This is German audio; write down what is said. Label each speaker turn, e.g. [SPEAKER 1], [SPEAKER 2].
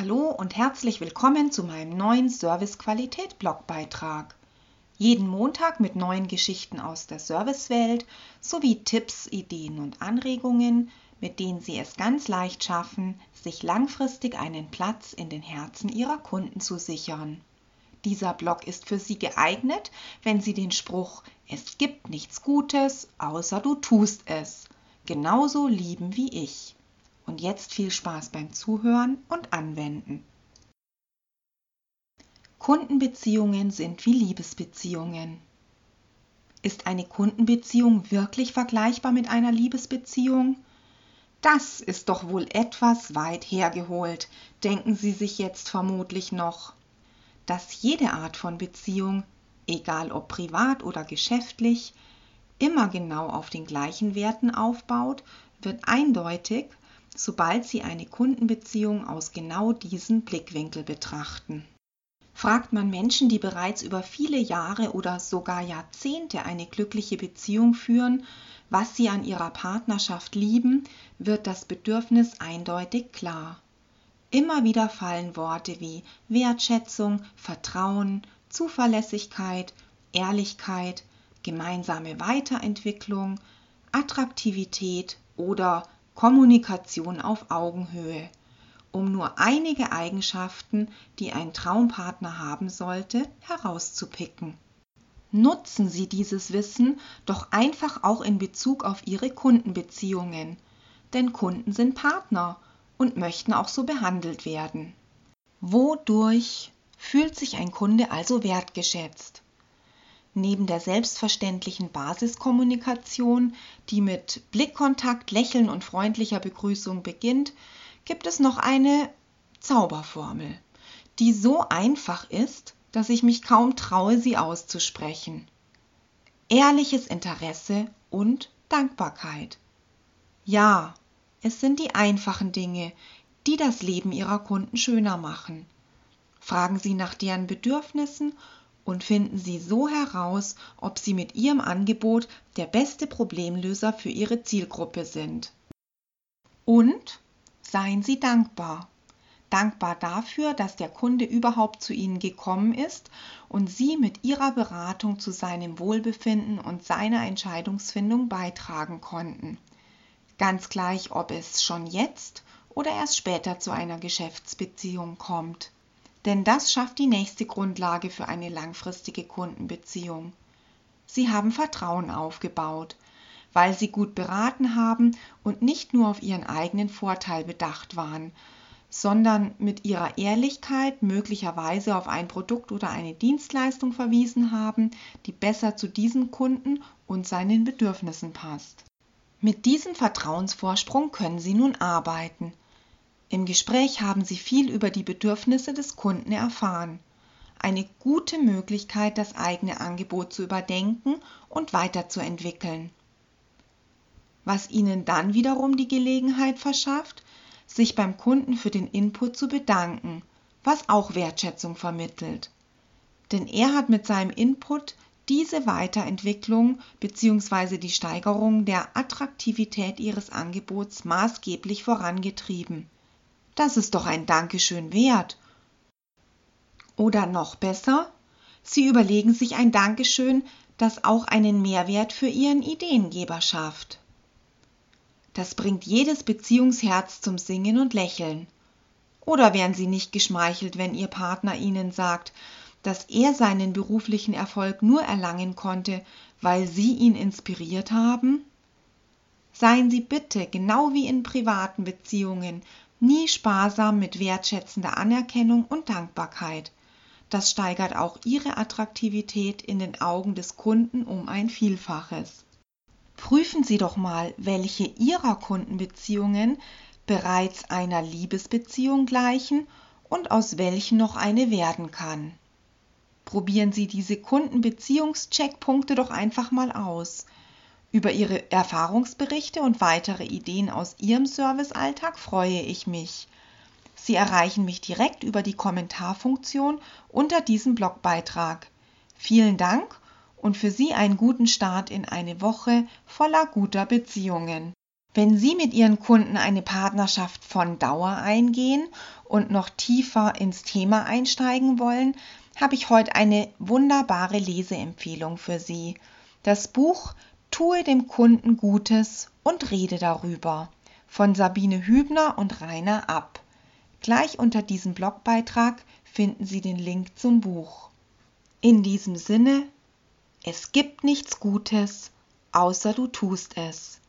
[SPEAKER 1] Hallo und herzlich willkommen zu meinem neuen Service-Qualität-Blogbeitrag. Jeden Montag mit neuen Geschichten aus der Servicewelt sowie Tipps, Ideen und Anregungen, mit denen Sie es ganz leicht schaffen, sich langfristig einen Platz in den Herzen Ihrer Kunden zu sichern. Dieser Blog ist für Sie geeignet, wenn Sie den Spruch Es gibt nichts Gutes, außer du tust es genauso lieben wie ich. Und jetzt viel Spaß beim Zuhören und Anwenden. Kundenbeziehungen sind wie Liebesbeziehungen. Ist eine Kundenbeziehung wirklich vergleichbar mit einer Liebesbeziehung? Das ist doch wohl etwas weit hergeholt, denken Sie sich jetzt vermutlich noch. Dass jede Art von Beziehung, egal ob privat oder geschäftlich, immer genau auf den gleichen Werten aufbaut, wird eindeutig, sobald Sie eine Kundenbeziehung aus genau diesem Blickwinkel betrachten. Fragt man Menschen, die bereits über viele Jahre oder sogar Jahrzehnte eine glückliche Beziehung führen, was sie an ihrer Partnerschaft lieben, wird das Bedürfnis eindeutig klar. Immer wieder fallen Worte wie Wertschätzung, Vertrauen, Zuverlässigkeit, Ehrlichkeit, gemeinsame Weiterentwicklung, Attraktivität oder Kommunikation auf Augenhöhe, um nur einige Eigenschaften, die ein Traumpartner haben sollte, herauszupicken. Nutzen Sie dieses Wissen doch einfach auch in Bezug auf Ihre Kundenbeziehungen, denn Kunden sind Partner und möchten auch so behandelt werden. Wodurch fühlt sich ein Kunde also wertgeschätzt? Neben der selbstverständlichen Basiskommunikation, die mit Blickkontakt, Lächeln und freundlicher Begrüßung beginnt, gibt es noch eine Zauberformel, die so einfach ist, dass ich mich kaum traue, sie auszusprechen. Ehrliches Interesse und Dankbarkeit. Ja, es sind die einfachen Dinge, die das Leben Ihrer Kunden schöner machen. Fragen Sie nach deren Bedürfnissen und finden Sie so heraus, ob Sie mit Ihrem Angebot der beste Problemlöser für Ihre Zielgruppe sind. Und seien Sie dankbar. Dankbar dafür, dass der Kunde überhaupt zu Ihnen gekommen ist und Sie mit Ihrer Beratung zu seinem Wohlbefinden und seiner Entscheidungsfindung beitragen konnten. Ganz gleich, ob es schon jetzt oder erst später zu einer Geschäftsbeziehung kommt denn das schafft die nächste Grundlage für eine langfristige Kundenbeziehung. Sie haben Vertrauen aufgebaut, weil sie gut beraten haben und nicht nur auf ihren eigenen Vorteil bedacht waren, sondern mit ihrer Ehrlichkeit möglicherweise auf ein Produkt oder eine Dienstleistung verwiesen haben, die besser zu diesem Kunden und seinen Bedürfnissen passt. Mit diesem Vertrauensvorsprung können Sie nun arbeiten im Gespräch haben Sie viel über die Bedürfnisse des Kunden erfahren. Eine gute Möglichkeit, das eigene Angebot zu überdenken und weiterzuentwickeln. Was Ihnen dann wiederum die Gelegenheit verschafft, sich beim Kunden für den Input zu bedanken, was auch Wertschätzung vermittelt. Denn er hat mit seinem Input diese Weiterentwicklung bzw. die Steigerung der Attraktivität Ihres Angebots maßgeblich vorangetrieben. Das ist doch ein Dankeschön wert. Oder noch besser, Sie überlegen sich ein Dankeschön, das auch einen Mehrwert für Ihren Ideengeber schafft. Das bringt jedes Beziehungsherz zum Singen und Lächeln. Oder wären Sie nicht geschmeichelt, wenn Ihr Partner Ihnen sagt, dass er seinen beruflichen Erfolg nur erlangen konnte, weil Sie ihn inspiriert haben? Seien Sie bitte, genau wie in privaten Beziehungen, nie sparsam mit wertschätzender Anerkennung und Dankbarkeit. Das steigert auch ihre Attraktivität in den Augen des Kunden um ein Vielfaches. Prüfen Sie doch mal, welche Ihrer Kundenbeziehungen bereits einer Liebesbeziehung gleichen und aus welchen noch eine werden kann. Probieren Sie diese Kundenbeziehungscheckpunkte doch einfach mal aus. Über Ihre Erfahrungsberichte und weitere Ideen aus Ihrem Servicealltag freue ich mich. Sie erreichen mich direkt über die Kommentarfunktion unter diesem Blogbeitrag. Vielen Dank und für Sie einen guten Start in eine Woche voller guter Beziehungen. Wenn Sie mit Ihren Kunden eine Partnerschaft von Dauer eingehen und noch tiefer ins Thema einsteigen wollen, habe ich heute eine wunderbare Leseempfehlung für Sie. Das Buch Tue dem Kunden Gutes und rede darüber von Sabine Hübner und Rainer Ab. Gleich unter diesem Blogbeitrag finden Sie den Link zum Buch. In diesem Sinne, es gibt nichts Gutes, außer du tust es.